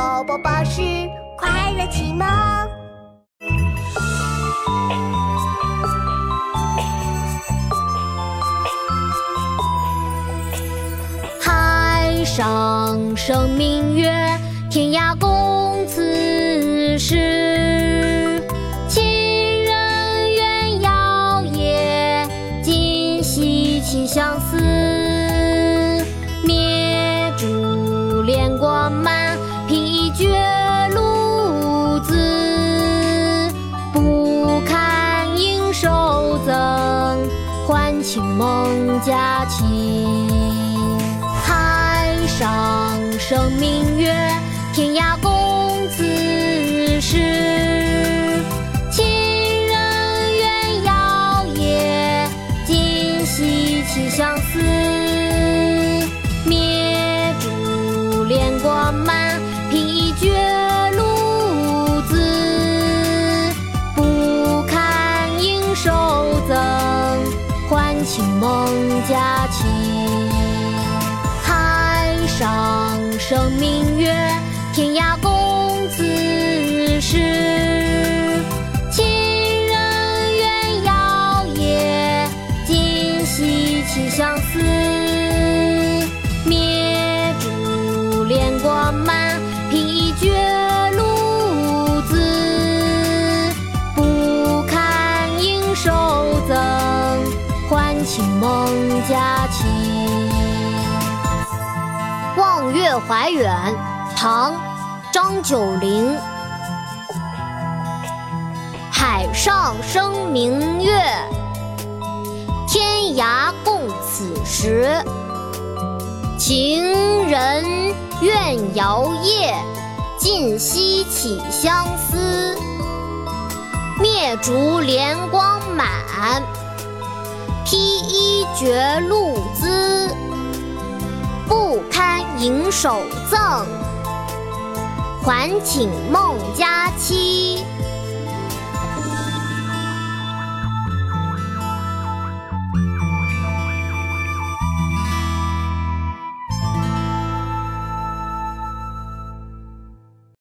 宝宝巴士快乐启蒙。海上生明月，天涯共此时。情人怨遥夜，今夕起相思。灭烛怜光满，还请孟佳期。海上生明月，天涯共此时。情人怨遥夜，今夕起相思。灭烛怜光满，披绝路子。不堪盈手赠，清梦佳期。海上生明月，天涯共佳期。《望月怀远》唐·张九龄。海上生明月，天涯共此时。情人怨遥夜，竟夕起相思。灭烛怜光满，学路滋。不堪盈手赠，还请孟家。